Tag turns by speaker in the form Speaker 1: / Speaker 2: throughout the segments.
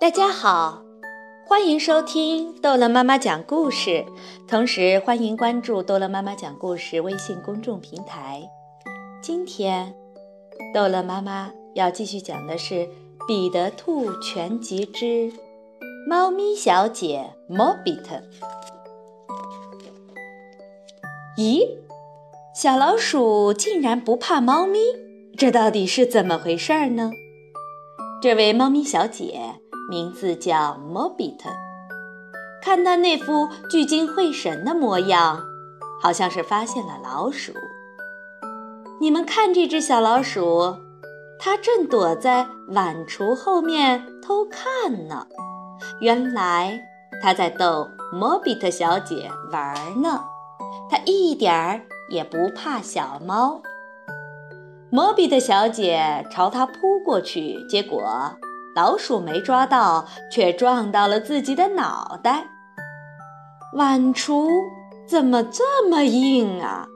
Speaker 1: 大家好，欢迎收听逗乐妈妈讲故事，同时欢迎关注逗乐妈妈讲故事微信公众平台。今天，逗乐妈妈要继续讲的是《彼得兔全集之猫咪小姐莫比特》。咦，小老鼠竟然不怕猫咪，这到底是怎么回事呢？这位猫咪小姐。名字叫莫比特，看他那副聚精会神的模样，好像是发现了老鼠。你们看这只小老鼠，它正躲在碗橱后面偷看呢。原来它在逗莫比特小姐玩呢。它一点儿也不怕小猫。莫比特小姐朝它扑过去，结果。老鼠没抓到，却撞到了自己的脑袋。碗橱怎么这么硬啊？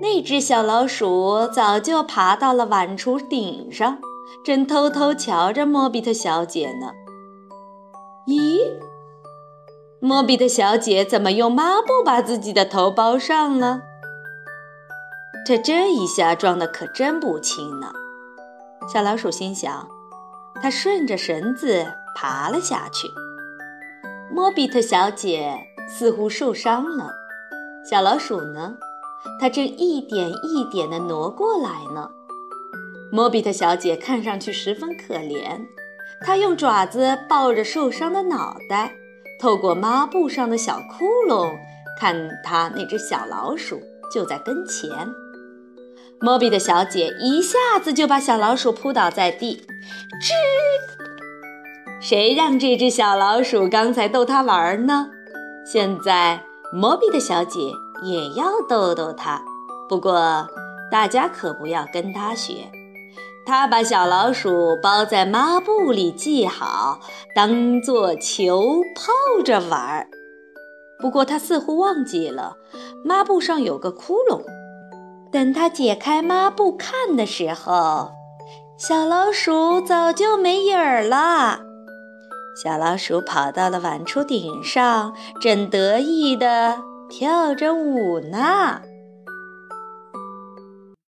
Speaker 1: 那只小老鼠早就爬到了碗橱顶上，正偷偷瞧着莫比特小姐呢。咦，莫比特小姐怎么用抹布把自己的头包上了？这这一下撞得可真不轻呢。小老鼠心想。他顺着绳子爬了下去。莫比特小姐似乎受伤了，小老鼠呢？它正一点一点地挪过来呢。莫比特小姐看上去十分可怜，她用爪子抱着受伤的脑袋，透过抹布上的小窟窿，看她那只小老鼠就在跟前。莫比的小姐一下子就把小老鼠扑倒在地，吱！谁让这只小老鼠刚才逗它玩呢？现在莫比的小姐也要逗逗它，不过大家可不要跟她学。她把小老鼠包在抹布里系好，当做球泡着玩儿。不过她似乎忘记了抹布上有个窟窿。等他解开抹布看的时候，小老鼠早就没影儿了。小老鼠跑到了碗橱顶上，正得意地跳着舞呢。